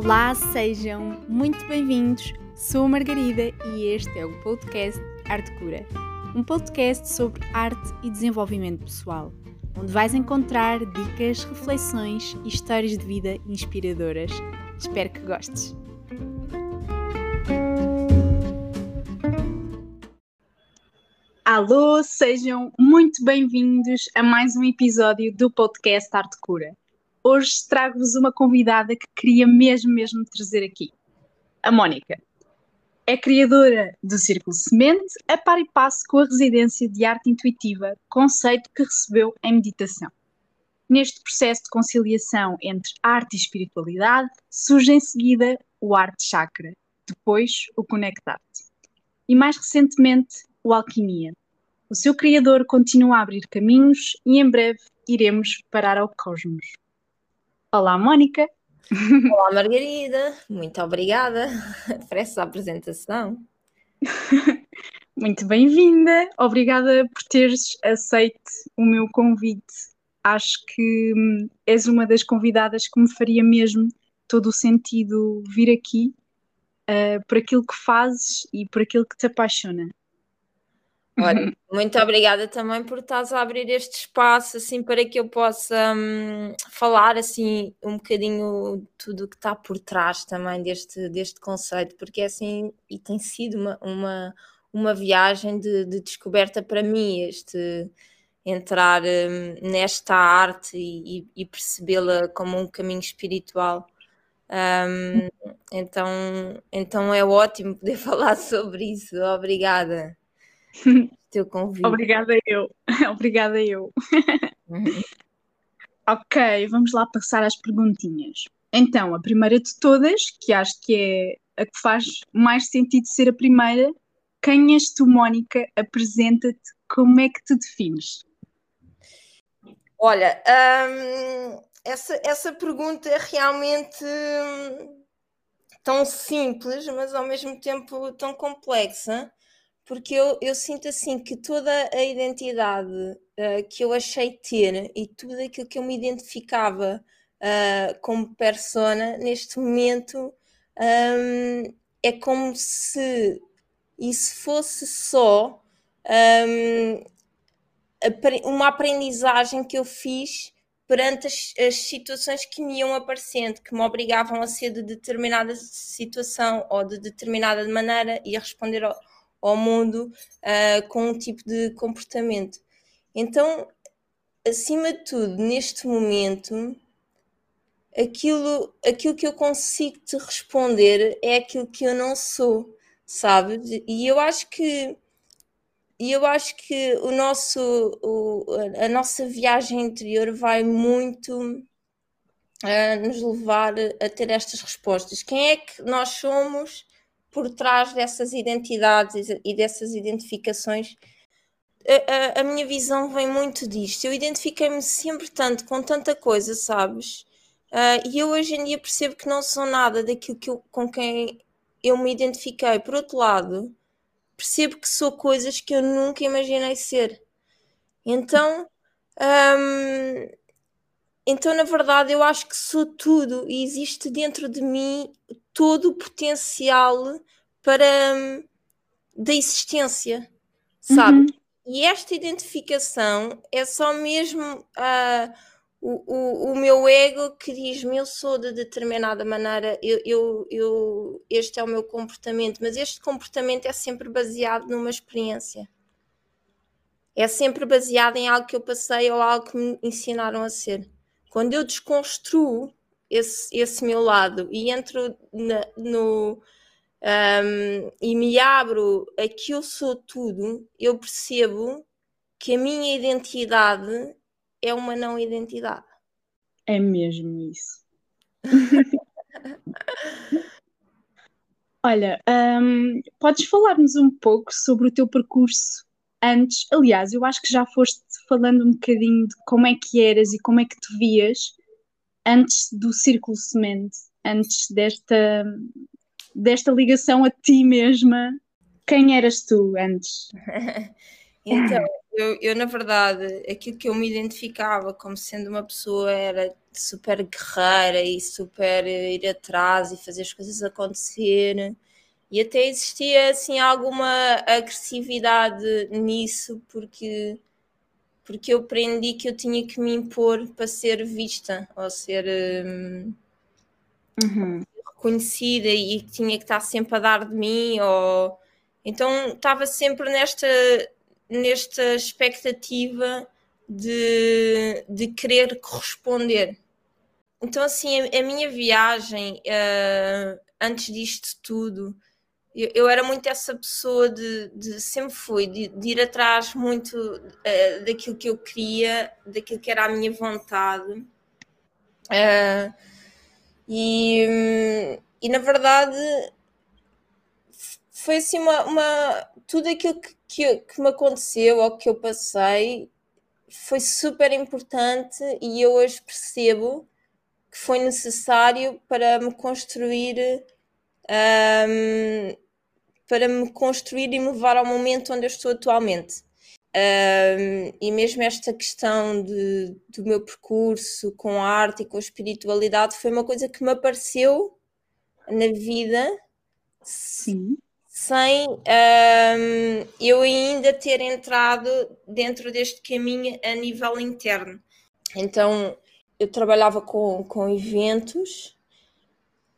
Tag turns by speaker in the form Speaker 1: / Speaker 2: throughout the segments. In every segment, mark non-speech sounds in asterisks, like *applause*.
Speaker 1: Olá, sejam muito bem-vindos. Sou a Margarida e este é o podcast Arte Cura, um podcast sobre arte e desenvolvimento pessoal, onde vais encontrar dicas, reflexões e histórias de vida inspiradoras. Espero que gostes. Alô, sejam muito bem-vindos a mais um episódio do podcast Arte Cura. Hoje trago-vos uma convidada que queria mesmo, mesmo trazer aqui, a Mónica. É criadora do Círculo Semente, a par e passo com a residência de arte intuitiva, conceito que recebeu em meditação. Neste processo de conciliação entre arte e espiritualidade, surge em seguida o Arte Chakra, depois o Conectar-te. E mais recentemente, o Alquimia. O seu criador continua a abrir caminhos e em breve iremos parar ao cosmos. Olá, Mónica.
Speaker 2: Olá, Margarida. Muito obrigada *laughs* por essa apresentação. *laughs*
Speaker 1: Muito bem-vinda. Obrigada por teres aceito o meu convite. Acho que hum, és uma das convidadas que me faria mesmo todo o sentido vir aqui uh, por aquilo que fazes e por aquilo que te apaixona.
Speaker 2: Olha, muito obrigada também por estás a abrir este espaço assim para que eu possa hum, falar assim um bocadinho tudo o que está por trás também deste, deste conceito, porque é assim e tem sido uma, uma, uma viagem de, de descoberta para mim, este entrar hum, nesta arte e, e percebê-la como um caminho espiritual. Um, então, então é ótimo poder *laughs* falar sobre isso. Obrigada *laughs* teu convite.
Speaker 1: Obrigada eu. *laughs* Obrigada eu. Uhum. *laughs* ok, vamos lá passar às perguntinhas. Então, a primeira de todas, que acho que é a que faz mais sentido ser a primeira, quem és tu, Mónica? Apresenta-te, como é que te defines?
Speaker 2: Olha, hum, essa, essa pergunta é realmente hum, tão simples, mas ao mesmo tempo tão complexa, porque eu, eu sinto assim que toda a identidade uh, que eu achei ter e tudo aquilo que eu me identificava uh, como persona, neste momento um, é como se isso fosse só um, uma aprendizagem que eu fiz perante as, as, situações que me iam aparecendo, que me obrigavam a ser de determinada situação ou de determinada maneira e a responder ao, ao mundo uh, com um tipo de comportamento. Então, acima de tudo, neste momento, aquilo, aquilo que eu consigo te responder é aquilo que eu não sou, sabes? E eu acho que e eu acho que o nosso, o, a nossa viagem interior vai muito uh, nos levar a ter estas respostas. Quem é que nós somos por trás dessas identidades e dessas identificações. A, a, a minha visão vem muito disto. Eu identifiquei-me sempre tanto com tanta coisa, sabes? Uh, e eu hoje em dia percebo que não sou nada daquilo que eu, com quem eu me identifiquei. Por outro lado, percebo que sou coisas que eu nunca imaginei ser. Então, então na verdade, eu acho que sou tudo e existe dentro de mim todo o potencial para hum, da existência, sabe? Uhum. E esta identificação é só mesmo uh, o, o, o meu ego que diz-me eu sou de determinada maneira, eu, eu, eu, este é o meu comportamento, mas este comportamento é sempre baseado numa experiência. É sempre baseado em algo que eu passei ou algo que me ensinaram a ser. Quando eu desconstruo esse, esse meu lado e entro na, no um, e me abro a que eu sou tudo, eu percebo que a minha identidade é uma não identidade.
Speaker 1: É mesmo isso. *laughs* Olha, um, podes falar-nos um pouco sobre o teu percurso antes? Aliás, eu acho que já foste falando um bocadinho de como é que eras e como é que te vias antes do Círculo Semente, antes desta, desta ligação a ti mesma. Quem eras tu antes? *laughs*
Speaker 2: então, eu, eu, na verdade, aquilo que eu me identificava como sendo uma pessoa era super guerreira e super ir atrás e fazer as coisas acontecer. E até existia assim alguma agressividade nisso, porque porque eu aprendi que eu tinha que me impor para ser vista ou ser hum, uhum. reconhecida e que tinha que estar sempre a dar de mim ou então estava sempre nesta nesta expectativa de, de querer corresponder então assim a, a minha viagem uh, antes disto tudo eu, eu, era muito essa pessoa de, de sempre fui, de, de, ir atrás muito uh, daquilo que eu queria, daquilo que era a minha vontade. Uh, e, e na verdade foi assim uma, uma tudo aquilo que, que, que, me aconteceu ou que eu passei foi super importante e eu hoje percebo que foi necessário para me construir um, para me construir e me levar ao momento onde eu estou atualmente. Um, e mesmo esta questão de, do meu percurso com a arte e com a espiritualidade foi uma coisa que me apareceu na vida Sim. sem um, eu ainda ter entrado dentro deste caminho a nível interno. Então eu trabalhava com, com eventos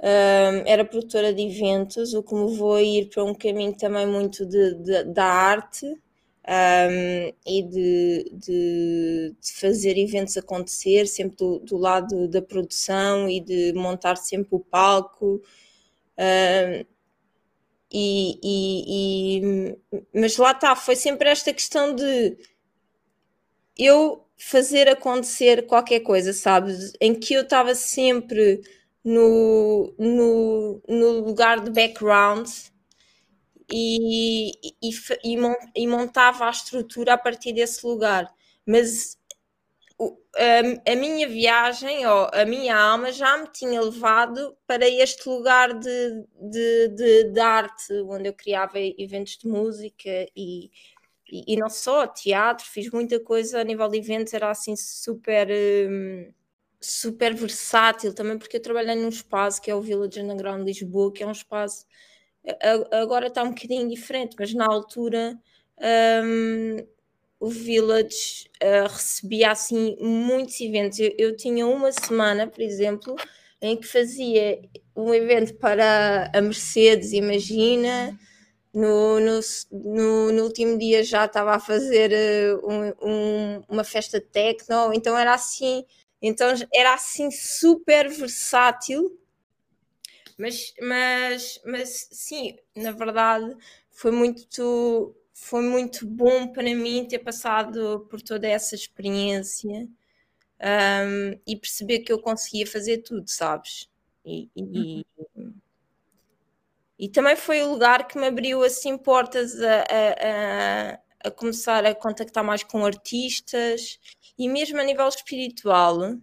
Speaker 2: era produtora de eventos, o que me levou a ir para um caminho também muito de, de da arte um, e de, de, de, fazer eventos acontecer, sempre do, do, lado da produção e de montar sempre o palco. Um, e, e, e, mas lá está, foi sempre esta questão de eu fazer acontecer qualquer coisa, sabes? Em que eu estava sempre no, no, no lugar de background e, e, e, montava a estrutura a partir desse lugar. Mas a, a, minha viagem, ou a minha alma, já me tinha levado para este lugar de, de, de, de arte, onde eu criava eventos de música e, e, e, não só teatro, fiz muita coisa a nível de eventos, era assim super. Hum, super versátil também, porque eu trabalhei num espaço que é o Village Underground Lisboa, que é um espaço agora está um bocadinho diferente, mas na altura um, o Village uh, recebia assim muitos eventos. Eu, eu, tinha uma semana, por exemplo, em que fazia um evento para a Mercedes, imagina. No, no, no, no último dia já estava a fazer uh, um, um, uma festa techno, então era assim então era assim super versátil, mas, mas, mas sim, na verdade foi muito, foi muito bom para mim ter passado por toda essa experiência um, e perceber que eu conseguia fazer tudo, sabes? E, e, uhum. e, também foi o lugar que me abriu assim portas a, a, a, a começar a contactar mais com artistas e mesmo a nível espiritual,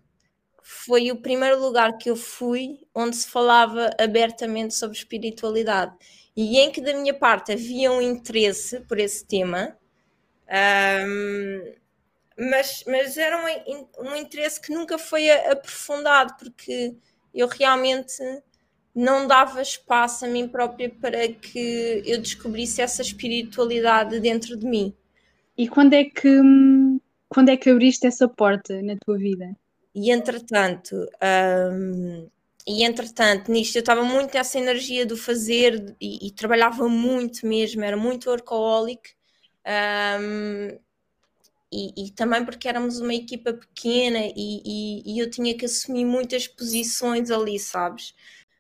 Speaker 2: foi o primeiro lugar que eu fui onde se falava abertamente sobre espiritualidade e em que da minha parte havia um interesse por esse tema, um, mas, mas era um, um interesse que nunca foi aprofundado, porque eu realmente não dava espaço a mim própria para que eu descobrisse essa espiritualidade dentro de mim.
Speaker 1: E quando é que hum, quando é que abriste essa porta na tua vida?
Speaker 2: E entretanto, e entretanto, nisto eu estava muito nessa energia do fazer e, e trabalhava muito mesmo, era muito workaholic. Um, e, e, também porque éramos uma equipa pequena e, e, e, eu tinha que assumir muitas posições ali, sabes?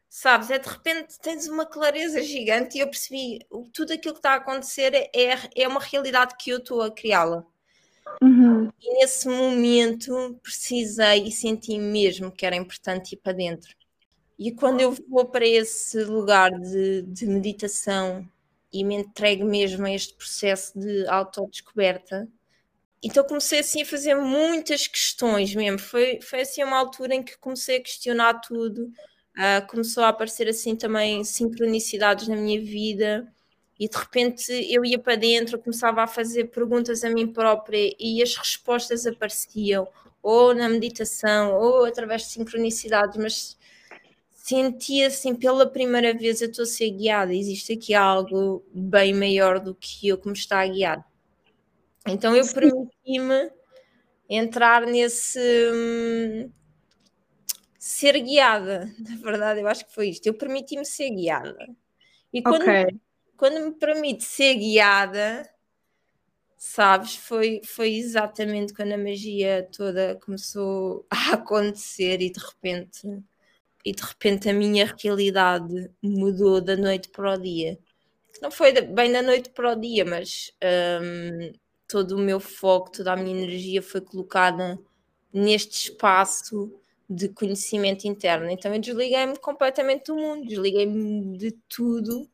Speaker 2: Sabes, é de repente tens uma clareza gigante e eu percebi tudo aquilo que está a acontecer é, é uma realidade que eu estou a criá-la. Uhum. E nesse momento precisei e senti mesmo que era importante ir para dentro. E quando eu vou para esse lugar de, de meditação e me entrego mesmo a este processo de autodescoberta, então comecei assim a fazer muitas questões mesmo. Foi, foi assim uma altura em que comecei a questionar tudo. Uh, começou a aparecer assim também sincronicidades na minha vida e de repente eu ia para dentro, começava a fazer perguntas a mim própria e as respostas apareciam, ou na meditação, ou através de sincronicidades, mas sentia assim pela primeira vez eu estou a ser guiada, existe aqui algo bem maior do que eu que me está a guiar. Então eu permiti-me entrar nesse hum, ser guiada, *laughs* na verdade eu acho que foi isto, eu permiti-me ser guiada. E quando, okay. Quando me permite ser guiada, sabes, foi, foi exatamente quando a magia toda começou *laughs* a acontecer e de repente e de repente a minha realidade mudou da noite para o dia. Não foi bem da noite para o dia, mas um, todo o meu foco, toda a minha energia foi colocada neste espaço de conhecimento interno. Então eu desliguei-me completamente do mundo, desliguei-me de tudo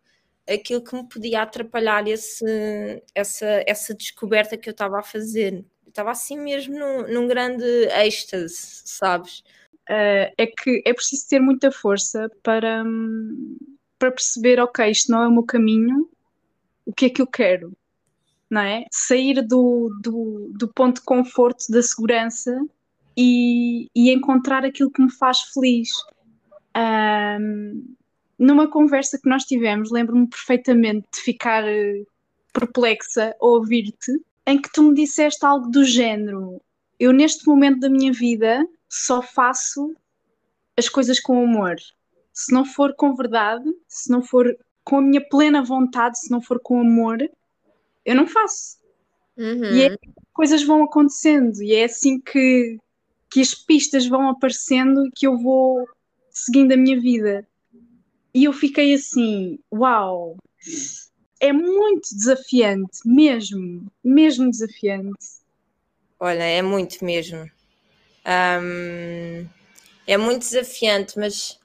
Speaker 2: aquilo que me podia atrapalhar esse, essa, essa descoberta que eu estava a fazer. estava assim mesmo num, num grande êxtase, sabes?
Speaker 1: Uh, é que é preciso ter muita força para, para perceber, ok, isto não é o meu caminho, o que é que eu quero? Não é? Sair do, do, do ponto de conforto, da segurança e, e encontrar aquilo que me faz feliz. Um, numa conversa que nós tivemos, lembro-me perfeitamente de ficar eh, perplexa a ouvir-te, em que tu me disseste algo do género: Eu, neste momento da minha vida, só faço as coisas com amor. Se não for com verdade, se não for com a minha plena vontade, se não for com amor, eu não faço. Uhum. E é, coisas vão acontecendo, e é assim que, que as pistas vão aparecendo e que eu vou seguindo a minha vida. E eu fiquei assim, uau, é muito desafiante, mesmo, mesmo desafiante.
Speaker 2: Olha, é muito mesmo. Um, é muito desafiante, mas,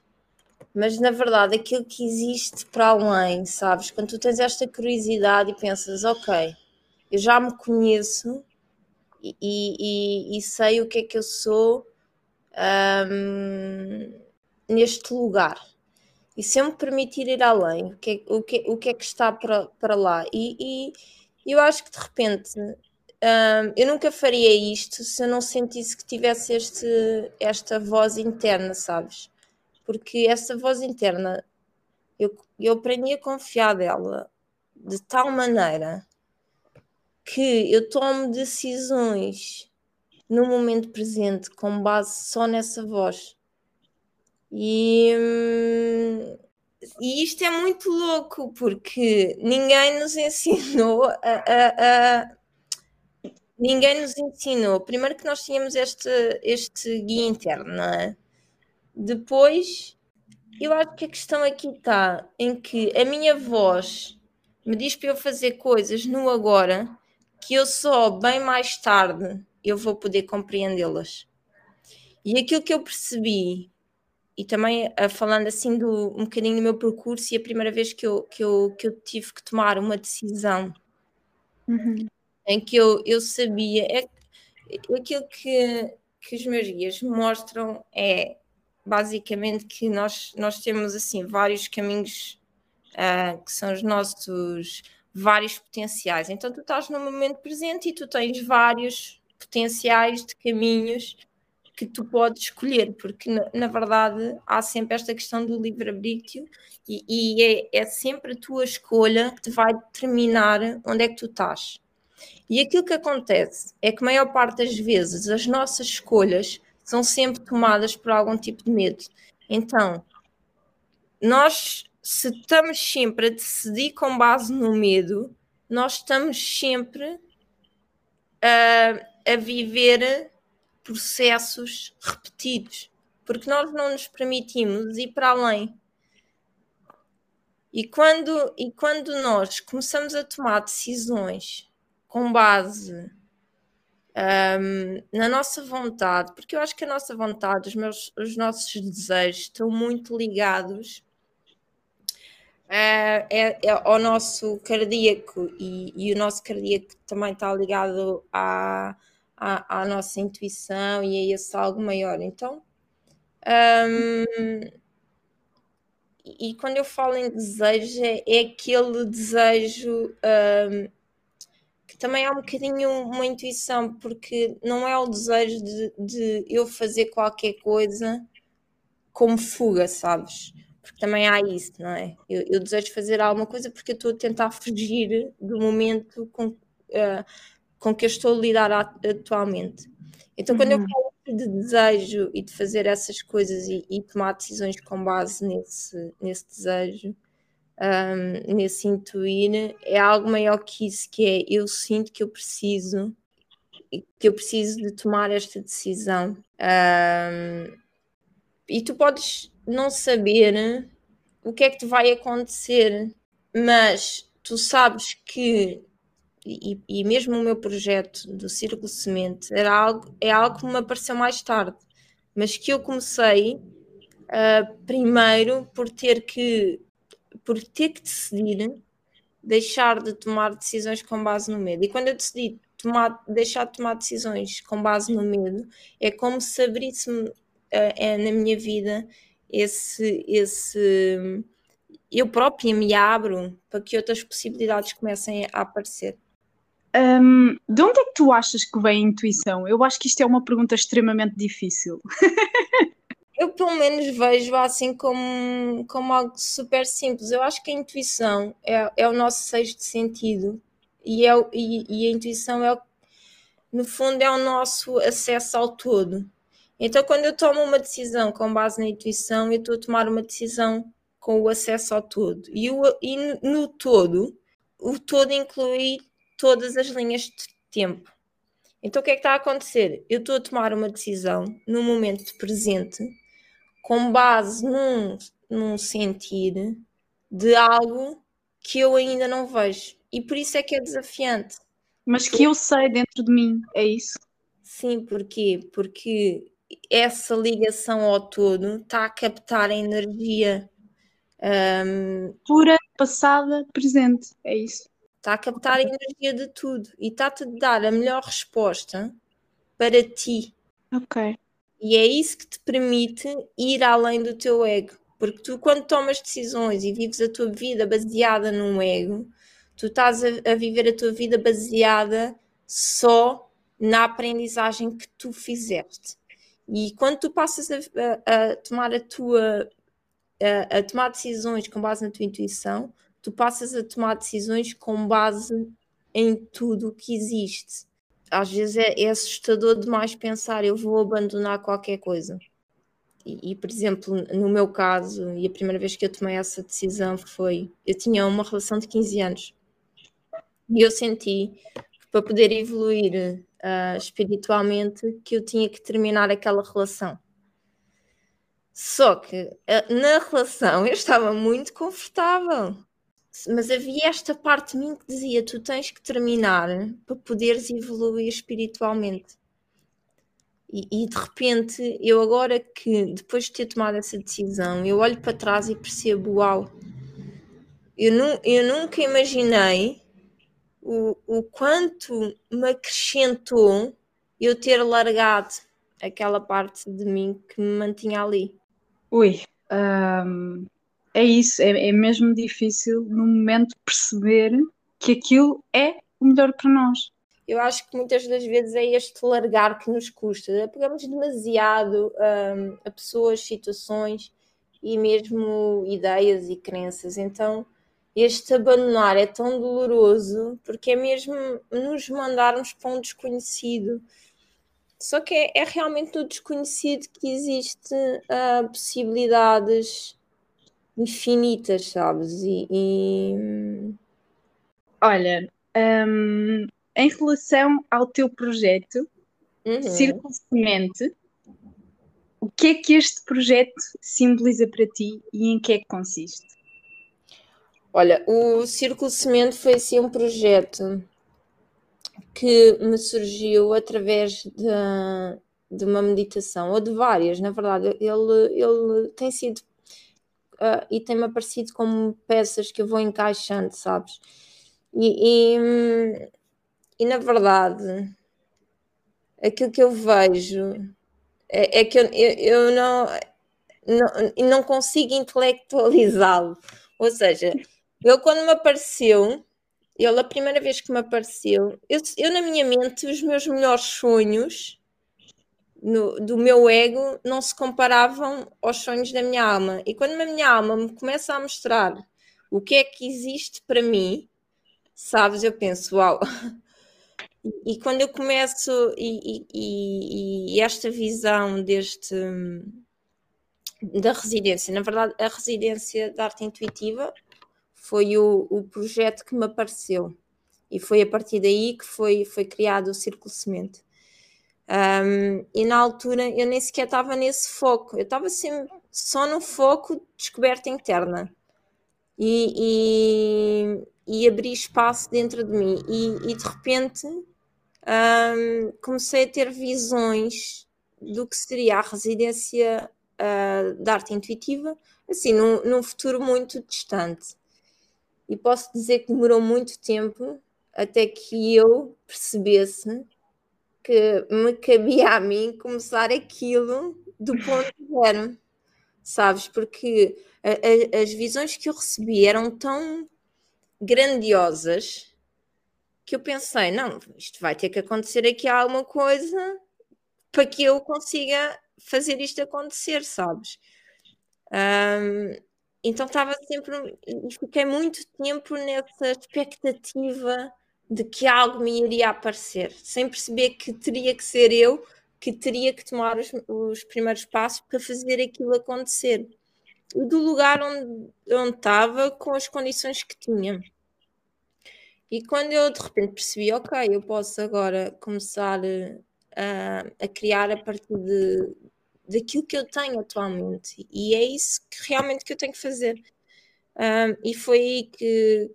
Speaker 2: mas na verdade aquilo que existe para além, sabes? Quando tu tens esta curiosidade e pensas, ok, eu já me conheço e, e, e sei o que é que eu sou um, neste lugar e se eu me permitir ir além, o que é, o que, o que, é que está para, para lá? E, e eu acho que de repente um, eu nunca faria isto se eu não sentisse que tivesse este, esta voz interna, sabes? Porque essa voz interna eu, eu aprendi a confiar dela de tal maneira que eu tomo decisões no momento presente com base só nessa voz. E, hum, e isto é muito louco porque ninguém nos ensinou a, a, a, ninguém nos ensinou. Primeiro que nós tínhamos este, este guia interno, não é? Depois, eu acho que a questão aqui está em que a minha voz me diz para eu fazer coisas no agora que eu só bem mais tarde eu vou poder compreendê-las. E aquilo que eu percebi e também uh, falando assim do um bocadinho do meu percurso e a primeira vez que eu, que eu, que eu tive que tomar uma decisão uhum. em que eu, eu sabia é, é aquilo que, que os meus guias mostram é basicamente que nós, nós temos assim vários caminhos uh, que são os nossos vários potenciais. Então tu estás no momento presente e tu tens vários potenciais de caminhos que tu podes escolher, porque na, na verdade há sempre esta questão do livre-arbítrio e, e é, é, sempre a tua escolha que vai determinar onde é que tu estás. E aquilo que acontece é que a maior parte das vezes as nossas escolhas são sempre tomadas por algum tipo de medo. Então, nós, se estamos sempre a decidir com base no medo, nós estamos sempre a, a viver processos repetidos, porque nós não nos permitimos ir para além. E quando, e quando nós começamos a tomar decisões com base um, na nossa vontade, porque eu acho que a nossa vontade, os, meus, os nossos desejos estão muito ligados uh, é, é ao nosso cardíaco e, e, o nosso cardíaco também está ligado à, à, nossa intuição e a esse algo maior. Então, um, e quando eu falo em desejo, é, é aquele desejo um, que também é um bocadinho uma intuição, porque não é o desejo de, de eu fazer qualquer coisa como fuga, sabes? Porque também há isso, não é? Eu, eu desejo fazer alguma coisa porque eu estou a tentar fugir do momento com, uh, com que eu estou a lidar atualmente. Então, quando uhum. eu falo de desejo e de fazer essas coisas e, e tomar decisões com base nesse, nesse desejo, um, nesse intuir, é algo maior que isso, que é eu sinto que eu preciso que eu preciso de tomar esta decisão. Um, e tu podes não saber o que é que te vai acontecer, mas tu sabes que e, e mesmo o meu projeto do Círculo Semente era algo, é algo que me apareceu mais tarde, mas que eu comecei uh, primeiro por ter que por ter que decidir deixar de tomar decisões com base no medo. E quando eu decidi tomar, deixar de tomar decisões com base no medo, é como se abrisse-me uh, é, na minha vida esse, esse eu própria me abro para que outras possibilidades comecem a aparecer.
Speaker 1: Um, de onde é que tu achas que vem a intuição? Eu acho que isto é uma pergunta extremamente difícil.
Speaker 2: eu pelo menos vejo assim como, como algo super simples. Eu acho que a intuição é, é o nosso sexto sentido e, é, e, e a intuição é no fundo é o nosso acesso ao todo. Então, quando eu tomo uma decisão com base na intuição, eu estou a tomar uma decisão com o acesso ao todo. E, o, e no todo, o todo inclui todas as linhas de tempo. Então, o que é que está a acontecer? Eu estou a tomar uma decisão no momento presente, com base num, num sentir de algo que eu ainda não vejo. E por isso é que é desafiante.
Speaker 1: Mas que eu sei dentro de mim, é isso?
Speaker 2: Sim, porquê? Porque essa ligação ao todo está a captar a energia um,
Speaker 1: pura, passada, presente, é isso.
Speaker 2: Está a captar a energia de tudo e está-te a dar a melhor resposta para ti.
Speaker 1: Ok.
Speaker 2: E é isso que te permite ir além do teu ego. Porque tu, quando tomas decisões e vives a tua vida baseada num ego, tu estás a, a viver a tua vida baseada só na aprendizagem que tu fizeste. E quando tu passas a, a, a tomar a tua a, a, tomar decisões com base na tua intuição, tu passas a tomar decisões com base em tudo o que existe. Às vezes é, é, assustador demais pensar eu vou abandonar qualquer coisa. E, e, por exemplo, no meu caso, e a primeira vez que eu tomei essa decisão foi: eu tinha uma relação de 15 anos e eu senti que para poder evoluir uh, espiritualmente que eu tinha que terminar aquela relação. Só que uh, na relação eu estava muito confortável, mas havia esta parte de mim que dizia: tu tens que terminar para poderes evoluir espiritualmente. E, e, de repente, eu agora que depois de ter tomado essa decisão, eu olho para trás e percebo: uau, eu, nu eu nunca imaginei o, o quanto me acrescentou eu ter largado aquela parte de mim que me mantinha ali.
Speaker 1: Ui, um, é isso, é, é mesmo difícil no momento perceber que aquilo é o melhor para nós.
Speaker 2: Eu acho que muitas das vezes é este largar que nos custa. Pegamos demasiado um, a pessoas, situações e mesmo ideias e crenças. Então, este abandonar é tão doloroso porque é mesmo nos mandarmos para um desconhecido. Só que é, é realmente no desconhecido que existem uh, possibilidades infinitas, sabes? E, e...
Speaker 1: Olha, um, em relação ao teu projeto, uhum. Círculo Semente, o que é que este projeto simboliza para ti e em que é que consiste?
Speaker 2: Olha, o Círculo Semente foi assim um projeto que me surgiu através de, de uma meditação, ou de várias, na verdade. Ele, ele tem sido uh, e tem-me aparecido como peças que eu vou encaixando, sabes? E, e, e na verdade, aquilo que eu vejo é, é que eu, eu, eu não não, não consigo intelectualizá-lo. Ou seja, ele quando me apareceu, ele a primeira vez que me apareceu, eu, eu na minha mente, os meus melhores sonhos no, do meu ego não se comparavam aos sonhos da minha alma. E quando a minha alma me começa a mostrar o que é que existe para mim, sabes, eu penso, uau. E, quando eu começo, e, e, e, esta visão deste da residência, na verdade, a residência da arte intuitiva foi o, o projeto que me apareceu. E foi a partir daí que foi, foi criado o Círculo Semente. Um, e na altura eu nem sequer estava nesse foco, eu estava sempre só no foco de descoberta interna e, e, e abri espaço dentro de mim. E, e de repente um, comecei a ter visões do que seria a residência uh, da arte intuitiva, assim, num, num futuro muito distante. E posso dizer que demorou muito tempo até que eu percebesse que me cabia a mim começar aquilo do ponto zero, sabes? Porque a, a, as visões que eu recebi eram tão grandiosas que eu pensei: não, isto vai ter que acontecer aqui alguma coisa para que eu consiga fazer isto acontecer, sabes? Um, então estava sempre, fiquei muito tempo nessa expectativa de que algo me iria aparecer, sem perceber que teria que ser eu que teria que tomar os, os primeiros passos para fazer aquilo acontecer. Do lugar onde, onde estava, com as condições que tinha. E quando eu de repente percebi, ok, eu posso agora começar a, a criar a partir de, daquilo que eu tenho atualmente, e é isso que realmente que eu tenho que fazer. Um, e foi aí que,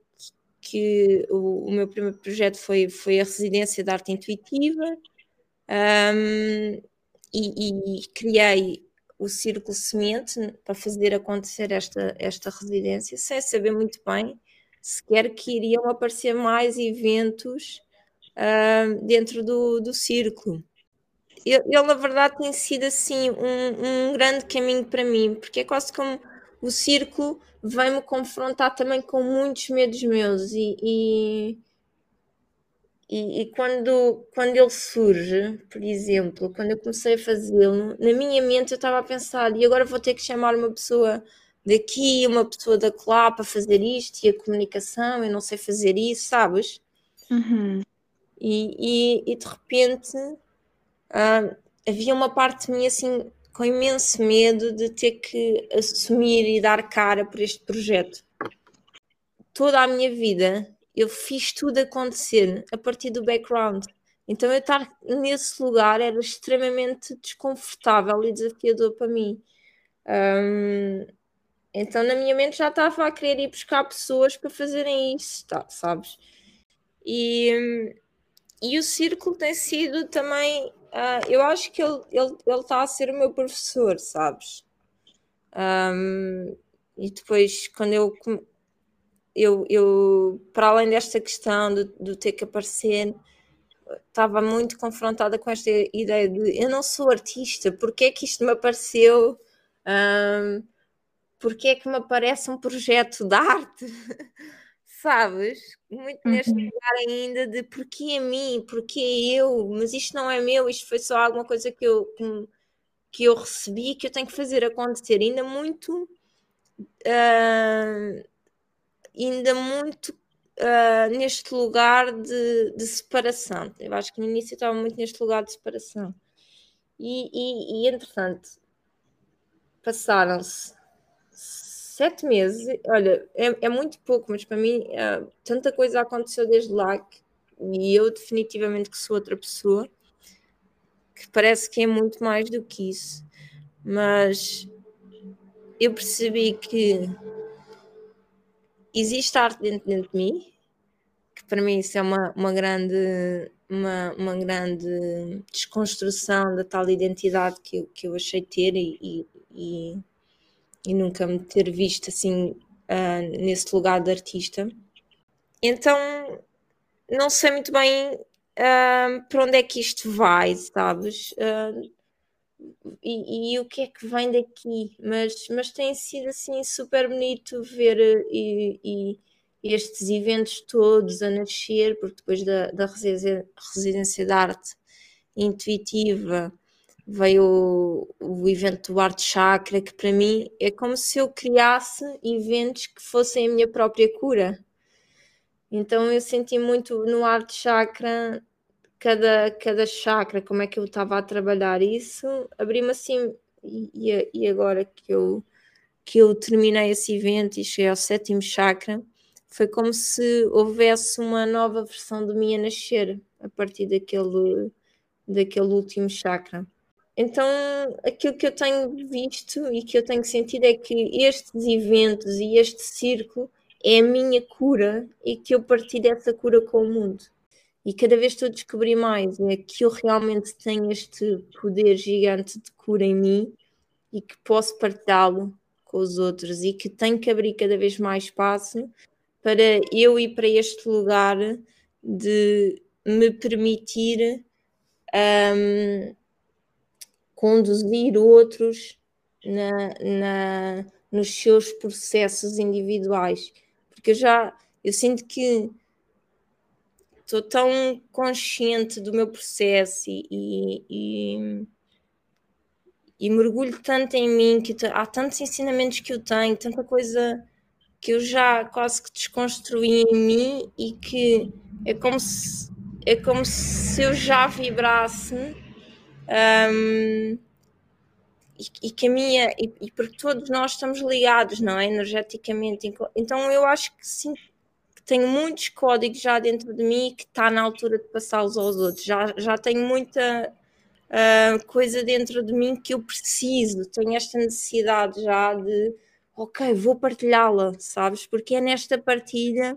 Speaker 2: que o, o, meu primeiro projeto foi, foi a residência de arte intuitiva um, e, e, criei o Círculo Semente para fazer acontecer esta, esta residência, sem saber muito bem sequer que iriam aparecer mais eventos dentro do, do círculo. Ele, ele, na verdade, tem sido assim um, um grande caminho para mim, porque é quase como o círculo vem-me confrontar também com muitos medos meus e, e, e, e, quando, quando ele surge, por exemplo, quando eu comecei a fazê-lo, na minha mente eu estava a pensar, e agora vou ter que chamar uma pessoa daqui, uma pessoa da lá para fazer isto e a comunicação, eu não sei fazer isso, sabes?
Speaker 1: Uhum.
Speaker 2: E, e, e, de repente uh, havia uma parte de mim assim com imenso medo de ter que assumir e dar cara por este projeto. Toda a minha vida eu fiz tudo acontecer a partir do background. Então eu estar nesse lugar era extremamente desconfortável e desafiador para mim. Então na minha mente já estava a querer ir buscar pessoas para fazerem isso, tá, sabes? E, e o círculo tem sido também Uh, eu acho que ele está ele, ele a ser o meu professor, sabes? Um, e depois, quando eu, eu, eu, para além desta questão de, de ter que aparecer, estava muito confrontada com esta ideia de eu não sou artista, porque é que isto me apareceu? Um, porque é que me aparece um projeto de arte? *laughs* sabes? Muito neste uhum. lugar ainda de porquê a mim, porquê eu, mas isto não é meu, isto foi só alguma coisa que eu, que eu recebi que eu tenho que fazer acontecer. Ainda muito. Uh, ainda muito uh, neste lugar de, de, separação. Eu acho que no início estava muito neste lugar de separação. E, e, e entretanto, passaram-se sete meses, olha, é, é muito pouco, mas para mim é, tanta coisa aconteceu desde lá que, e eu definitivamente que sou outra pessoa que parece que é muito mais do que isso, mas eu percebi que existe arte dentro, dentro de mim, que para mim isso é uma, uma grande uma, uma grande desconstrução da tal identidade que eu, que eu achei ter e, e e nunca me ter visto assim uh, nesse lugar de artista. Então não sei muito bem uh, para onde é que isto vai, sabes? Uh, e, e, o que é que vem daqui, mas, mas tem sido assim super bonito ver e, e, estes eventos todos a nascer, porque depois da, da residência de arte intuitiva veio o, evento do Arte Chakra, que para mim é como se eu criasse eventos que fossem a minha própria cura. Então eu senti muito no Arte Chakra cada, cada chakra, como é que eu estava a trabalhar isso, abri-me assim, e, e agora que eu, que eu terminei esse evento e cheguei ao sétimo chakra, foi como se houvesse uma nova versão de mim a nascer a partir daquele, daquele último chakra. Então, aquilo que eu tenho visto e que eu tenho sentido é que estes eventos e este círculo é a minha cura e que eu parti dessa cura com o mundo. E cada vez estou a descobrir mais é que eu realmente tenho este poder gigante de cura em mim e que posso partilhá-lo com os outros e que tenho que abrir cada vez mais espaço para eu ir para este lugar de me permitir um, conduzir outros na, na, nos seus processos individuais. Porque eu já eu sinto que estou tão consciente do meu processo e, e, e, e mergulho tanto em mim que há tantos ensinamentos que eu tenho, tanta coisa que eu já quase que desconstruí em mim e que é como se é como se eu já vibrasse um, e, e, que a minha e, e porque todos nós estamos ligados, não é? Energeticamente. Então eu acho que sim, tenho muitos códigos já dentro de mim que está na altura de passá-los aos outros. Já, já tenho muita uh, coisa dentro de mim que eu preciso, tenho esta necessidade já de, ok, vou partilhá-la, sabes? Porque é nesta partilha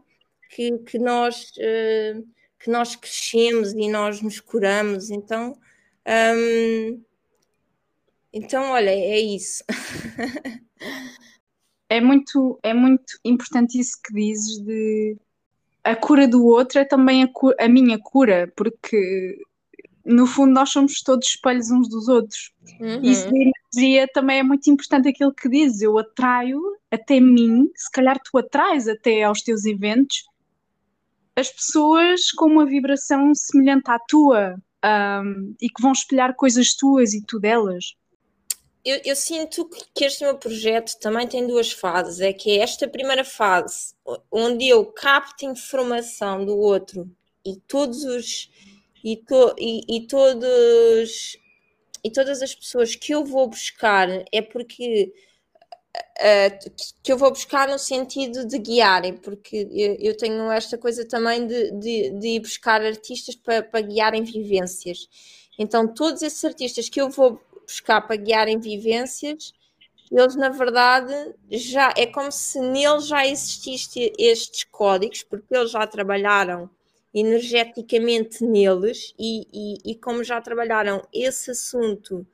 Speaker 2: que, que, nós, uh, que nós crescemos e nós nos curamos. Então, um, então olha, é isso. *laughs*
Speaker 1: é muito, é muito importante isso que dizes de a cura do outro é também a, cura, a minha cura, porque no fundo nós somos todos espelhos uns dos outros. Uhum. E isso da energia também é muito importante aquilo que dizes. Eu atraio até mim, se calhar tu atrais até aos teus eventos, as pessoas com uma vibração semelhante à tua um, e que vão espelhar coisas tuas e tu delas
Speaker 2: eu, eu, sinto que este meu projeto também tem duas fases. É que é esta primeira fase, onde eu capto informação do outro e todos os e, to, e, e todos e todas as pessoas que eu vou buscar é porque uh, que eu vou buscar no sentido de guiarem, porque eu, eu tenho esta coisa também de, de, de ir buscar artistas para, para guiarem vivências. Então, todos esses artistas que eu vou buscar para guiar em vivências, eles na verdade já é como se neles já existissem estes códigos, porque eles já trabalharam energeticamente neles e, e, e como já trabalharam esse assunto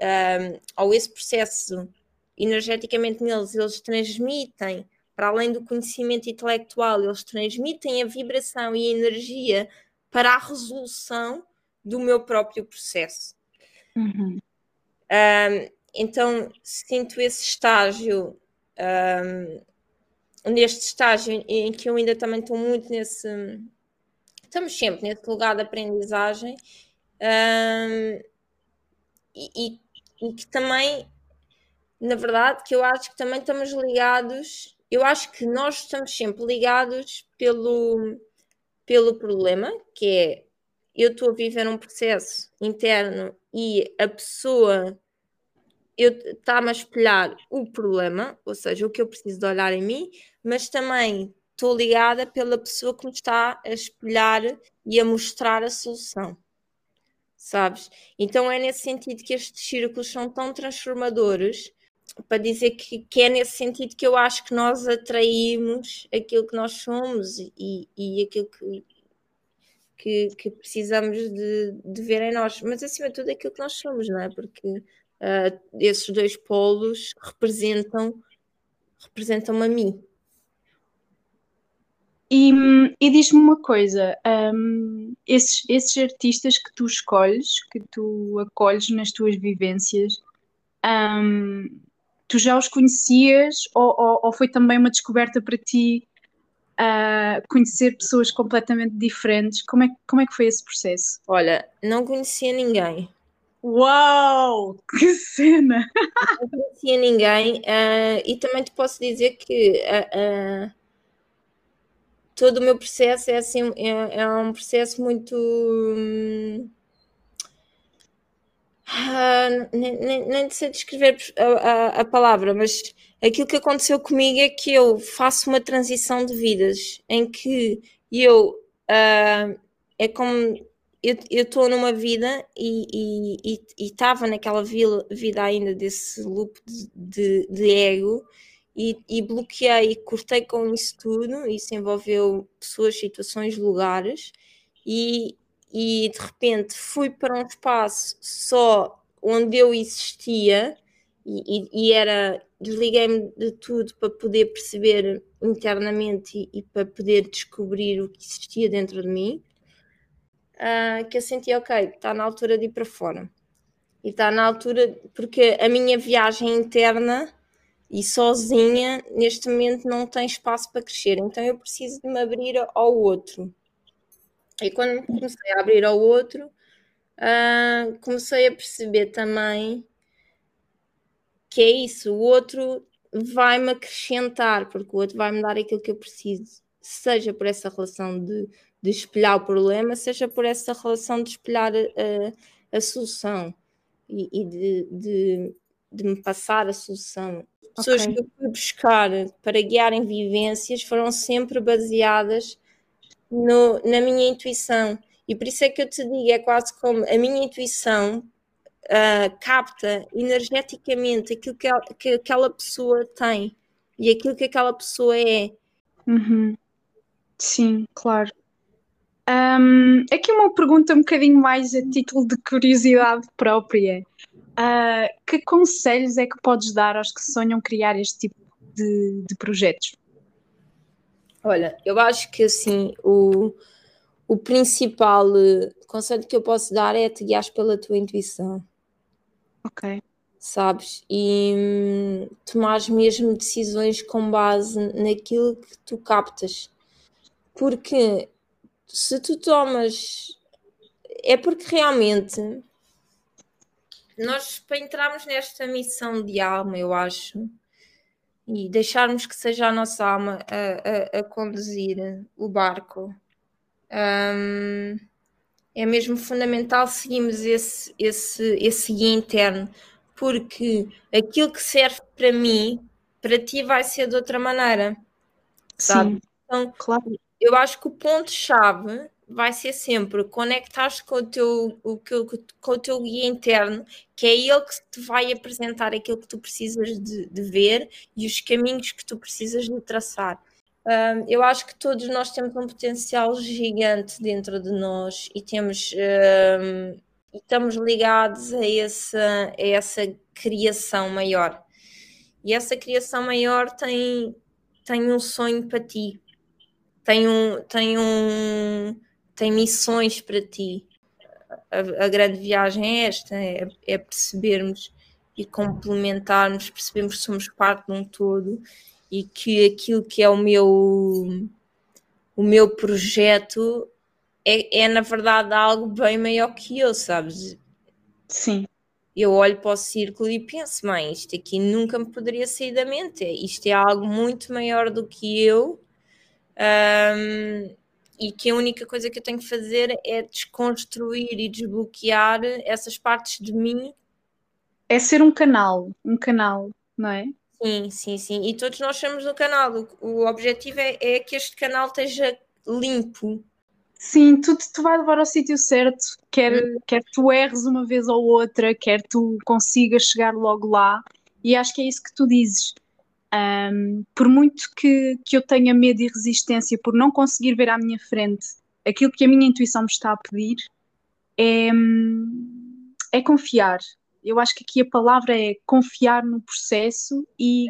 Speaker 2: um, ou esse processo energeticamente neles, eles transmitem para além do conhecimento intelectual, eles transmitem a vibração e a energia para a resolução do meu próprio processo. Uhum. Um, então sinto esse estágio, um, neste estágio em que eu ainda também estou muito nesse. Estamos sempre nesse lugar de aprendizagem um, e, e, e que também, na verdade, que eu acho que também estamos ligados. Eu acho que nós estamos sempre ligados pelo, pelo problema, que é eu estou a viver um processo interno e a pessoa está-me a espelhar o problema, ou seja, o que eu preciso de olhar em mim, mas também estou ligada pela pessoa que me está a espelhar e a mostrar a solução. Sabes? Então é nesse sentido que estes círculos são tão transformadores para dizer que, que, é nesse sentido que eu acho que nós atraímos aquilo que nós somos e, e aquilo que, que, que precisamos de, de, ver em nós, mas acima de tudo aquilo que nós somos, não é? Porque uh, esses dois polos representam representam-me a mim.
Speaker 1: E, e diz-me uma coisa: um, esses, esses artistas que tu escolhes, que tu acolhes nas tuas vivências, um, tu já os conhecias ou, ou, ou, foi também uma descoberta para ti uh, conhecer pessoas completamente diferentes? Como é, como é que foi esse processo?
Speaker 2: Olha, não conhecia ninguém.
Speaker 1: Uau! *laughs* Que cena!
Speaker 2: Não conhecia ninguém uh, e também te posso dizer que uh, todo o meu processo é assim é, é um processo muito hum, ah, nem, nem, sei descrever a, a, a, palavra, mas aquilo que aconteceu comigo é que eu faço uma transição de vidas em que eu uh, é como eu estou numa vida e estava naquela vida ainda desse loop de, de, de ego e, e, bloqueei, cortei com isso tudo. Isso envolveu pessoas, situações, lugares, e, e de repente fui para um espaço só onde eu existia e, e era desliguei-me de tudo para poder perceber internamente e, e, para poder descobrir o que existia dentro de mim uh, que eu senti ok, está na altura de ir para fora. E está na altura porque a minha viagem interna e sozinha neste momento não tem espaço para crescer. Então eu preciso de me abrir ao outro e quando comecei a abrir ao outro, uh, comecei a perceber também que é isso, o outro vai-me acrescentar, porque o outro vai-me dar aquilo que eu preciso, seja por essa relação de, de espelhar o problema, seja por essa relação de espelhar a, a solução e, e de, de, de, me passar a solução. Pessoas okay. que eu fui buscar para guiarem vivências foram sempre baseadas no, na minha intuição. E por isso é que eu te digo, é quase como a minha intuição uh, capta energeticamente aquilo que, que aquela pessoa tem e aquilo que aquela pessoa é.
Speaker 1: Uhum. Sim, claro. Um, aqui uma pergunta um bocadinho mais a título de curiosidade própria. Uh, que conselhos é que podes dar aos que sonham criar este tipo de, de projetos?
Speaker 2: Olha, eu acho que assim o, o principal uh, conselho que eu posso dar é te guiar pela tua intuição.
Speaker 1: Ok.
Speaker 2: Sabes? E hum, tomares mesmo decisões com base naquilo que tu captas. Porque se tu tomas. É porque realmente nós, para entrarmos nesta missão de alma, eu acho, e deixarmos que seja a nossa alma a, a, a conduzir o barco. Um, é mesmo fundamental seguirmos esse, esse, esse guia interno, porque aquilo que serve para mim, para ti vai ser de outra maneira. Sabe? Sim, então, claro. eu acho que o ponto-chave vai ser sempre conectar-te com o teu o, com o teu guia interno, que é ele que te vai apresentar aquilo que tu precisas de, de ver e os caminhos que tu precisas de traçar. Um, eu acho que todos nós temos um potencial gigante dentro de nós e temos um, e estamos ligados a essa, a essa criação maior. E essa criação maior tem, tem um sonho para ti, tem um, tem um, tem missões para ti. A, a grande viagem é esta: é, é, percebermos e complementarmos, percebermos que somos parte de um todo e que aquilo que é o meu o meu projeto é, é na verdade algo bem maior que eu, sabes?
Speaker 1: Sim.
Speaker 2: Eu olho para o círculo e penso, mãe, isto aqui nunca me poderia sair da mente. Isto é algo muito maior do que eu. Um, e que a única coisa que eu tenho que fazer é desconstruir e desbloquear essas partes de mim.
Speaker 1: É ser um canal, um canal, não é?
Speaker 2: Sim, sim, sim. E todos nós somos um canal. O, o objetivo é, é, que este canal esteja limpo.
Speaker 1: Sim, tudo te vai levar ao sítio certo. Quer, hum. quer tu erres uma vez ou outra, quer tu consigas chegar logo lá. E acho que é isso que tu dizes. Um, por muito que, que eu tenha medo e resistência por não conseguir ver à minha frente aquilo que a minha intuição me está a pedir, é, é confiar. Eu acho que aqui a palavra é confiar no processo e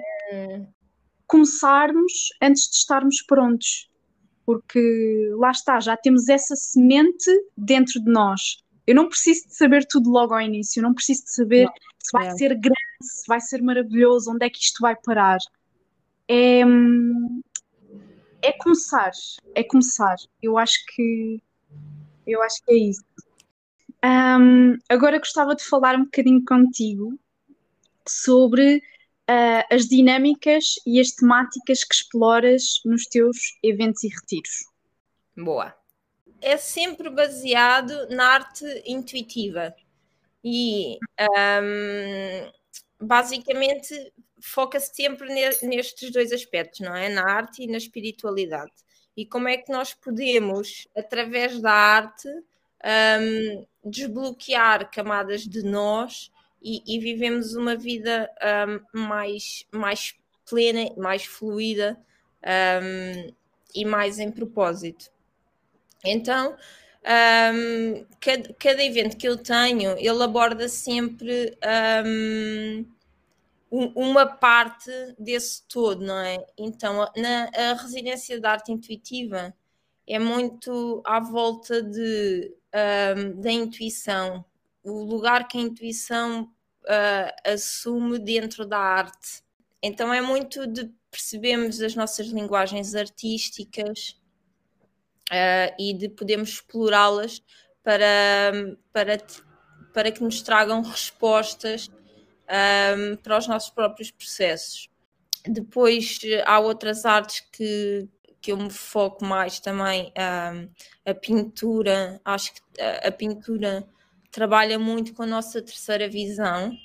Speaker 1: começarmos antes de estarmos prontos. porque lá está, já temos essa semente dentro de nós. Eu não preciso de saber tudo logo ao início, eu não preciso de saber não, se vai é. ser grande, se vai ser maravilhoso, onde é que isto vai parar. É, é começar, é começar. Eu acho que eu acho que é isso. Um, agora gostava de falar um bocadinho contigo sobre uh, as dinâmicas e as temáticas que exploras nos teus eventos e retiros.
Speaker 2: Boa. É sempre baseado na arte intuitiva e um, basicamente foca-se sempre nestes dois aspectos, não é? Na arte e na espiritualidade. E como é que nós podemos, através da arte, um, desbloquear camadas de nós e, e vivemos uma vida um, mais, mais plena, mais fluida um, e mais em propósito. Então, um, cada, cada, evento que eu tenho, ele aborda sempre um, uma parte desse todo, não é? Então, na a residência de arte intuitiva é muito à volta de, um, da intuição, o lugar que a intuição uh, assume dentro da arte. Então é muito de percebermos as nossas linguagens artísticas uh, e de podermos explorá-las para, para, para que nos tragam respostas um, para os nossos próprios processos. Depois há outras artes que, que eu me foco mais também, um, a pintura. Acho que a, a pintura trabalha muito com a nossa terceira visão.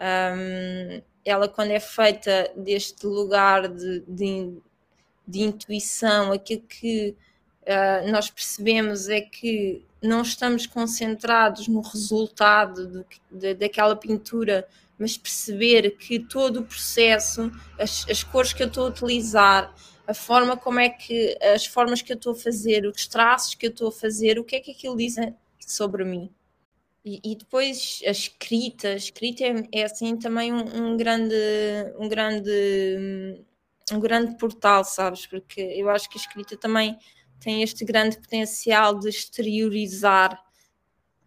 Speaker 2: Um, ela, quando é feita deste lugar de, de, de intuição, aquilo que uh, nós percebemos é que não estamos concentrados no resultado do, de, daquela pintura, mas perceber que todo o processo, as, as cores que eu estou a utilizar, a forma como é que, as formas que eu estou a fazer, os traços que eu estou a fazer, o que é que aquilo diz sobre mim. E, e, depois a escrita, a escrita é, é assim também um, um, grande, um grande, um grande portal, sabes? Porque eu acho que a escrita também tem este grande potencial de exteriorizar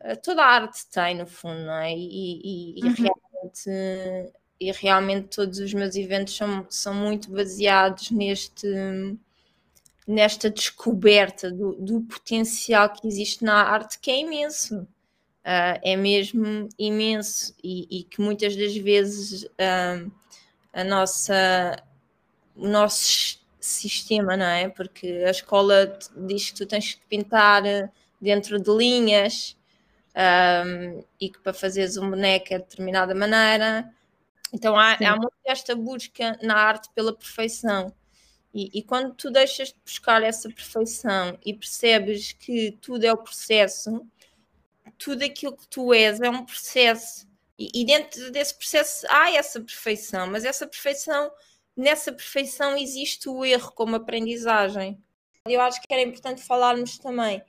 Speaker 2: uh, toda a arte tem no fundo, não é? E, e, uhum. e, realmente, e realmente todos os meus eventos são, são muito baseados neste nesta descoberta do, do potencial que existe na arte que é imenso uh, é mesmo imenso e, e, que muitas das vezes uh, a nossa, o nosso sistema, não é? Porque a escola diz que tu tens que pintar dentro de linhas um, e que para fazeres um boneco é de determinada maneira. Então há, há muito esta busca na arte pela perfeição. E, e, quando tu deixas de buscar essa perfeição e percebes que tudo é o processo, tudo aquilo que tu és é um processo. E, e, dentro desse processo há essa perfeição, mas essa perfeição, nessa perfeição existe o erro como aprendizagem. Eu acho que era importante falarmos também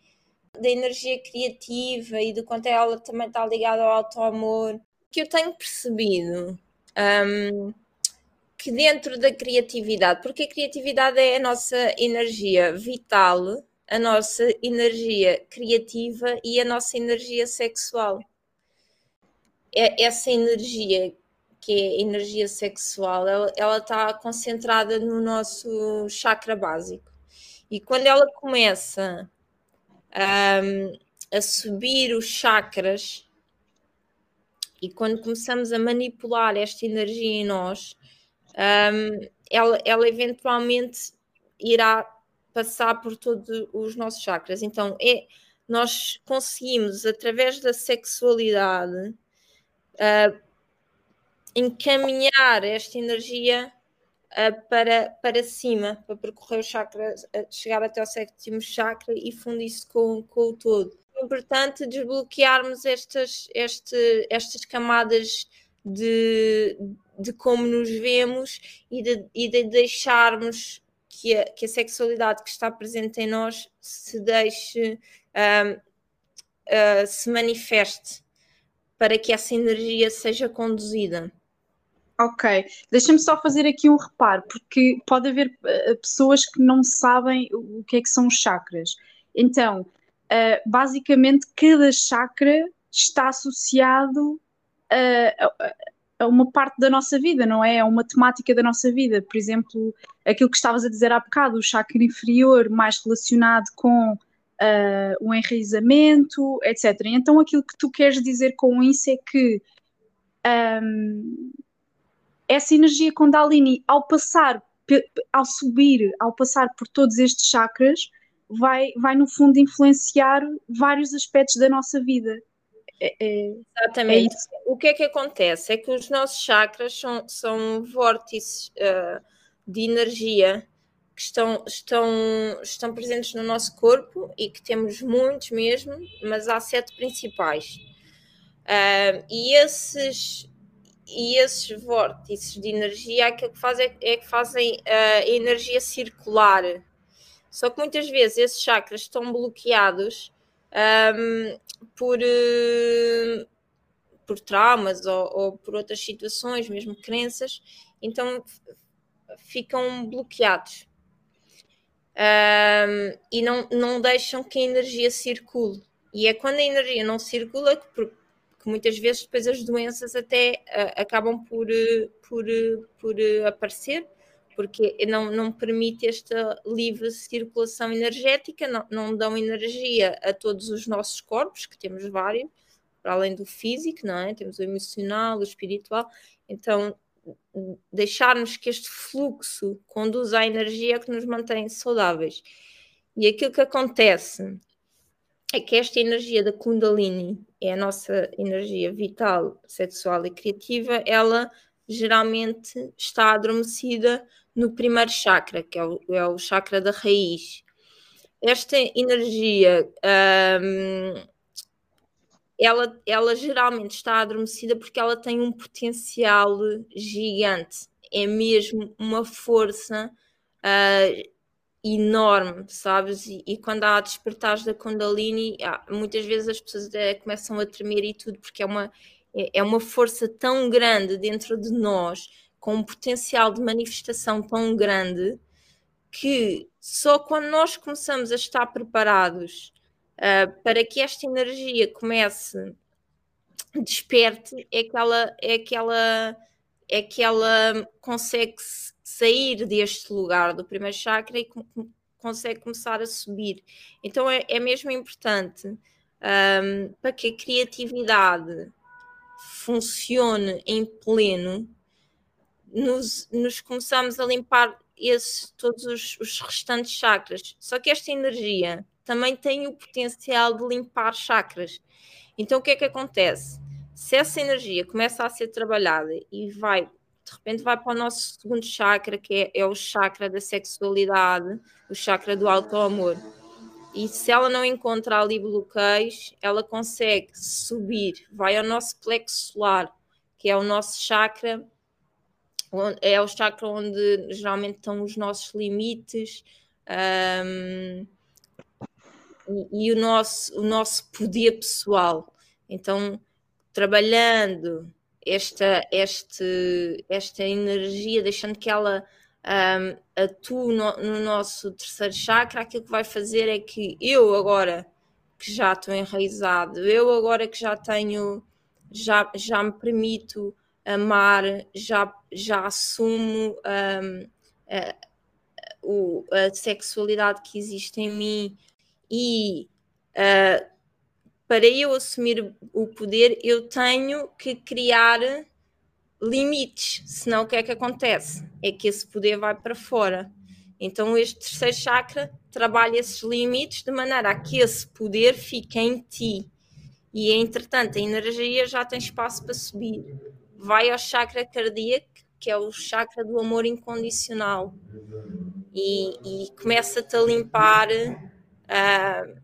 Speaker 2: da energia criativa e do quanto ela também está ligada ao auto-amor. Que eu tenho percebido um, que dentro da criatividade, porque a criatividade é a nossa energia vital a nossa energia criativa e a nossa energia sexual. É essa energia que é energia sexual, ela, está concentrada no nosso chakra básico. E quando ela começa um, a subir os chakras, e quando começamos a manipular esta energia em nós, um, ela, ela eventualmente irá passar por todos os nossos chakras. Então, é, nós conseguimos, através da sexualidade, uh, encaminhar esta energia uh, para, para cima, para percorrer o chakra, uh, chegar até o sétimo chakra e fundir-se com, com o todo. É importante desbloquearmos estas, este, estas camadas de, de como nos vemos e de, e de deixarmos que a, que a sexualidade que está presente em nós se deixe, um, uh, se manifeste para que essa energia seja conduzida.
Speaker 1: Ok, deixa-me só fazer aqui um reparo, porque pode haver uh, pessoas que não sabem o que é que são os chakras. Então, uh, basicamente, cada chakra está associado a, a, a, uma parte da nossa vida, não é? A uma temática da nossa vida. Por exemplo, aquilo que estavas a dizer há bocado, o chakra inferior, mais relacionado com uh, o enraizamento, etc. Então, aquilo que tu queres dizer com isso é que. Um, essa energia Kundalini, ao passar, ao subir, ao passar por todos estes chakras, vai, vai no fundo influenciar vários aspectos da nossa vida.
Speaker 2: É, é, Exatamente. É o que é que acontece? É que os nossos chakras são, são vórtices uh, de energia que estão, estão, estão presentes no nosso corpo e que temos muitos mesmo, mas há sete principais. Uh, e esses e esses vórtices de energia aquilo que fazem é, é que fazem uh, a energia circular. Só que muitas vezes esses chakras estão bloqueados um, por, uh, por traumas ou, ou, por outras situações, mesmo crenças, então ficam bloqueados. Um, e não, não deixam que a energia circule. E é quando a energia não circula que, que muitas vezes depois as doenças até uh, acabam por, uh, por, uh, por aparecer, porque não, não permite esta livre circulação energética, não, não dão energia a todos os nossos corpos, que temos vários, para além do físico, não é? Temos o emocional, o espiritual, então deixarmos que este fluxo conduza a energia que nos mantém saudáveis. E aquilo que acontece é que esta energia da Kundalini é a nossa energia vital, sexual e criativa, ela geralmente está adormecida no primeiro chakra, que é o, é o chakra da raiz. Esta energia, um, ela, ela geralmente está adormecida porque ela tem um potencial gigante, é mesmo uma força uh, enorme, sabes? E, e, quando há despertares da Kundalini, há, muitas vezes as pessoas até começam a tremer e tudo, porque é uma, é, é uma força tão grande dentro de nós, com um potencial de manifestação tão grande, que só quando nós começamos a estar preparados uh, para que esta energia comece desperte, é que ela, é que ela, é que ela consegue sair deste lugar do primeiro chakra e consegue começar a subir. Então é, é mesmo importante um, para que a criatividade funcione em pleno, nos, nos começamos a limpar esses, todos os, os restantes chakras. Só que esta energia também tem o potencial de limpar chakras. Então o que é que acontece? Se essa energia começa a ser trabalhada e vai de repente vai para o nosso segundo chakra, que é, é o chakra da sexualidade, o chakra do auto-amor. E se ela não encontra ali bloqueios, ela consegue subir, vai ao nosso plexo solar, que é o nosso chakra, é o chakra onde geralmente estão os nossos limites um, e, e, o, nosso, o nosso poder pessoal. Então, trabalhando esta, este, esta energia, deixando que ela um, atue no, no, nosso terceiro chakra, aquilo que vai fazer é que eu agora que já estou enraizado, eu agora que já tenho, já, já me permito amar, já, já assumo um, a, a, a, sexualidade que existe em mim e uh, para eu assumir o poder, eu tenho que criar limites, senão o que é que acontece? É que esse poder vai para fora. Então, este terceiro chakra trabalha esses limites de maneira a que esse poder fique em ti. E, entretanto, a energia já tem espaço para subir. Vai ao chakra cardíaco, que é o chakra do amor incondicional, e, e começa-te a limpar. Uh,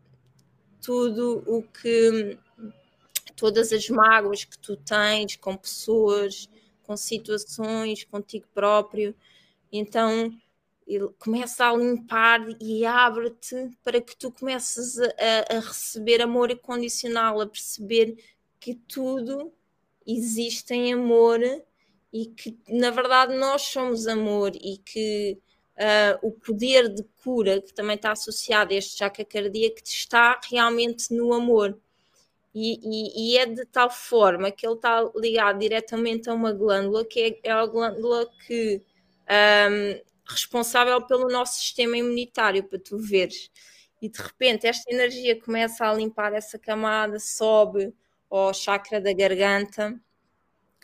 Speaker 2: tudo o que todas as mágoas que tu tens com pessoas, com situações, contigo próprio. Então ele começa a limpar e abre-te para que tu comeces a, a, receber amor incondicional, a perceber que tudo existe em amor e que na verdade nós somos amor e que uh, o poder de cura que também está associado a este chakra cardíaco está realmente no amor. E, e, e, é de tal forma que ele está ligado diretamente a uma glândula que é, é a glândula que um, responsável pelo nosso sistema imunitário, para tu veres. E de repente esta energia começa a limpar essa camada, sobe ao chakra da garganta,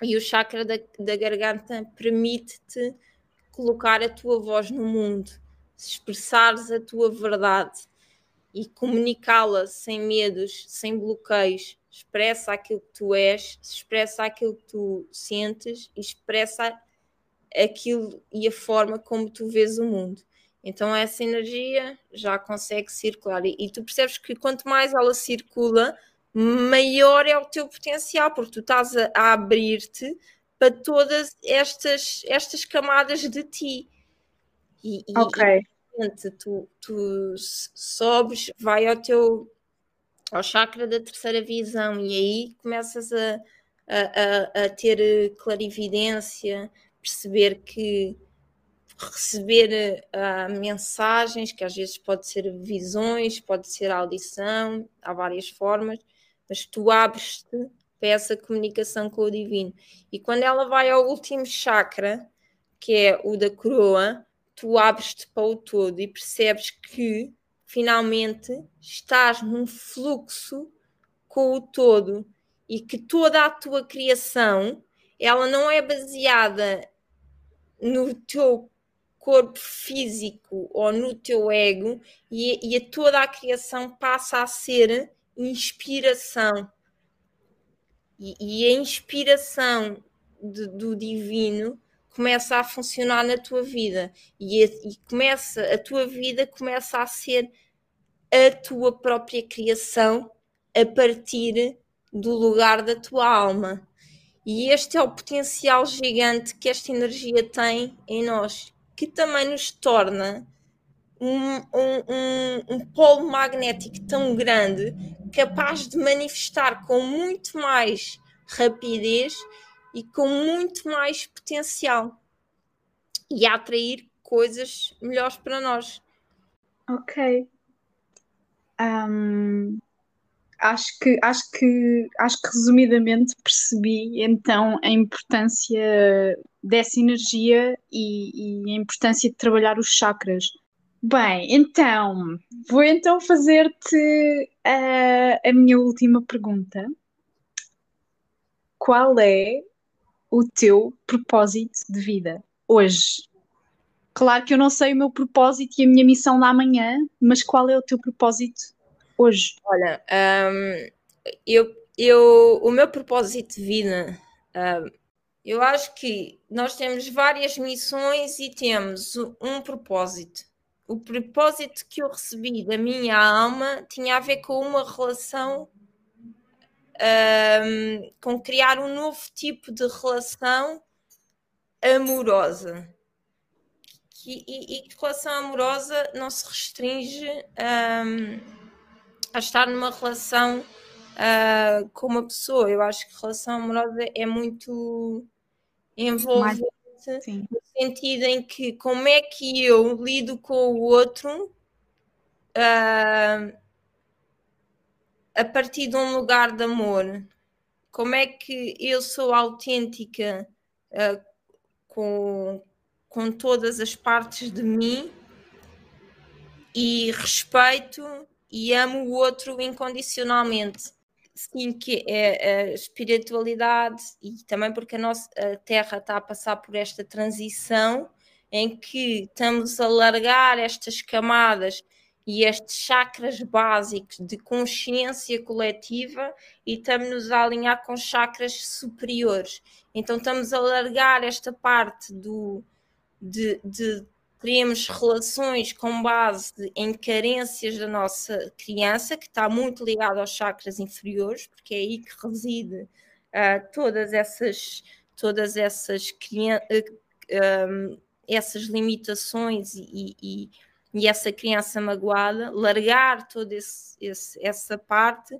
Speaker 2: e o chakra da, da garganta permite-te colocar a tua voz no mundo, expressares a tua verdade e comunicá-la sem medos, sem bloqueios. Expressa aquilo que tu és, expressa aquilo que tu sentes e expressa aquilo e a forma como tu vês o mundo. Então essa energia já consegue circular e, e tu percebes que quanto mais ela circula, maior é o teu potencial, porque tu estás a, a abrir-te para todas estas, estas camadas de ti.
Speaker 1: E, ok.
Speaker 2: E, tu, tu sobes, vai ao teu ao chakra da terceira visão e aí começas a, a, a, a ter clarividência, perceber que receber uh, mensagens, que às vezes pode ser visões, pode ser audição, há várias formas, mas tu abres-te para essa comunicação com o divino. E quando ela vai ao último chakra, que é o da coroa, tu abres-te para o todo e percebes que finalmente estás num fluxo com o todo e que toda a tua criação ela não é baseada no teu corpo físico ou no teu ego e, e toda a criação passa a ser inspiração. E, e a inspiração de, do divino começa a funcionar na tua vida e, a, e começa a tua vida começa a ser a tua própria criação a partir do lugar da tua alma. E este é o potencial gigante que esta energia tem em nós, que também nos torna um, um, um, um polo magnético tão grande, capaz de manifestar com muito mais rapidez e com muito mais potencial e a atrair coisas melhores para nós.
Speaker 1: Ok. Um, acho que acho que acho que resumidamente percebi então a importância dessa energia e, e a importância de trabalhar os chakras Bem, então, vou então fazer-te a, a minha última pergunta. Qual é o teu propósito de vida hoje? Claro que eu não sei o meu propósito e a minha missão da manhã, mas qual é o teu propósito hoje?
Speaker 2: Olha, um, eu, eu, o meu propósito de vida, um, eu acho que nós temos várias missões e temos um propósito o propósito que eu recebi da minha alma tinha a ver com uma relação, um, com criar um novo tipo de relação amorosa. E, e, e relação amorosa não se restringe um, a estar numa relação uh, com uma pessoa. Eu acho que relação amorosa é muito envolvente Sim. no sentido em que como é que eu lido com o outro uh, a partir de um lugar de amor. Como é que eu sou autêntica uh, com, com todas as partes de mim e respeito e amo o outro incondicionalmente sim que é a espiritualidade e também porque a nossa a Terra está a passar por esta transição em que estamos a largar estas camadas e estes chakras básicos de consciência coletiva e estamos a alinhar com chakras superiores. Então estamos a largar esta parte do, de, de criamos relações com base em carências da nossa criança, que está muito ligado aos chakras inferiores, porque é aí que reside uh, todas essas todas essas um, essas limitações e, e, e, essa criança magoada, largar toda esse, esse, essa parte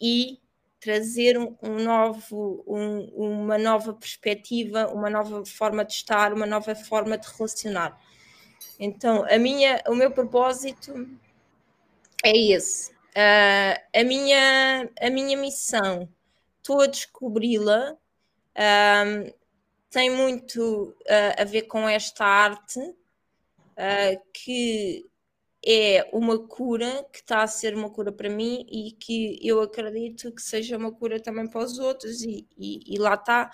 Speaker 2: e trazer um, um novo, um, uma nova perspectiva, uma nova forma de estar, uma nova forma de relacionar. Então, a minha, o meu propósito é esse. Uh, a, minha, a minha missão, estou a descobri-la, um, tem muito uh, a ver com esta arte, uh, que é uma cura que está a ser uma cura para mim e que eu acredito que seja uma cura também para os outros, e, e, e lá está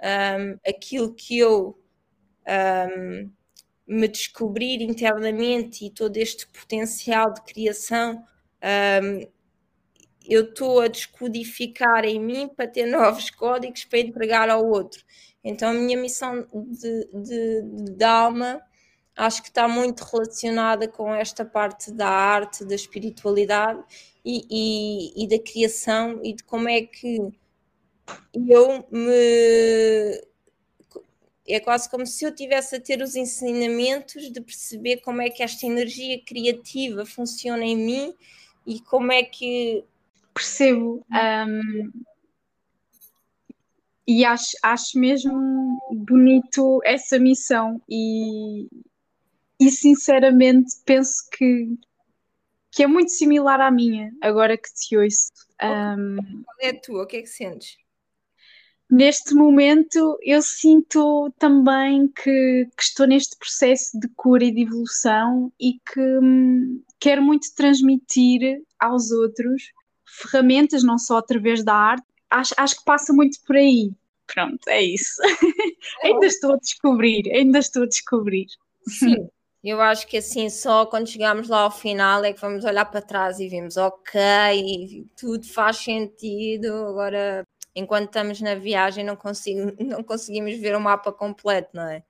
Speaker 2: um, aquilo que eu um, me descobrir internamente e todo este potencial de criação. Um, eu estou a descodificar em mim para ter *laughs* novos códigos para entregar ao outro. Então, a minha missão de, de, de alma acho que está muito relacionada com esta parte da arte, da espiritualidade e, e, e da criação e de como é que eu me. É quase como se eu tivesse a ter os ensinamentos de perceber como é que esta energia criativa funciona em mim e como é que.
Speaker 1: Percebo. Um, e acho, acho mesmo bonito essa missão e, e sinceramente penso que, que é muito similar à minha, agora que te ouço. Um,
Speaker 2: Qual é a tua? O que é que sentes?
Speaker 1: Neste momento, eu sinto também que, que, estou neste processo de cura e de evolução e que hum, quero muito transmitir aos outros ferramentas, não só através da arte. Acho, acho que passa muito por aí. Pronto, é isso. É *laughs* ainda estou a descobrir, ainda estou a descobrir.
Speaker 2: Sim, eu acho que assim, só quando chegamos lá ao final é que vamos olhar para trás e vemos, ok, tudo faz sentido, agora enquanto estamos na viagem não, consigo, *laughs* não conseguimos ver o mapa completo, não é?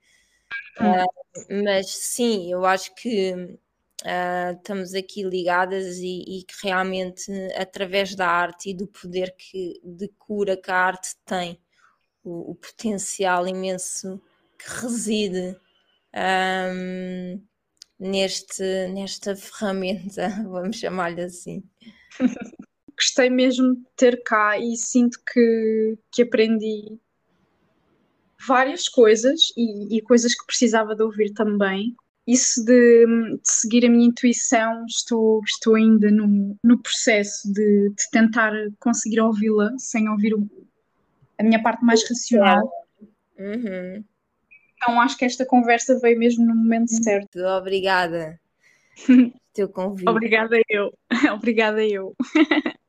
Speaker 2: Uh, mas sim, eu acho que uh, estamos aqui ligadas e, e, que realmente através da arte e do poder que, de cura que a arte tem, o, o potencial imenso que reside um, neste, nesta *laughs* ferramenta, vamos chamar-lhe assim. *laughs*
Speaker 1: Gostei mesmo de ter cá e sinto que, que aprendi várias coisas e, e coisas que precisava de ouvir também. Isso de, de seguir a minha intuição, estou, estou ainda no, no processo de, de tentar conseguir ouvi-la sem ouvir o, a minha parte mais racional.
Speaker 2: Uhum.
Speaker 1: Então acho que esta conversa veio mesmo no momento certo.
Speaker 2: Obrigada. *laughs* Teu convite.
Speaker 1: Obrigada eu. *laughs* Obrigada eu. *laughs*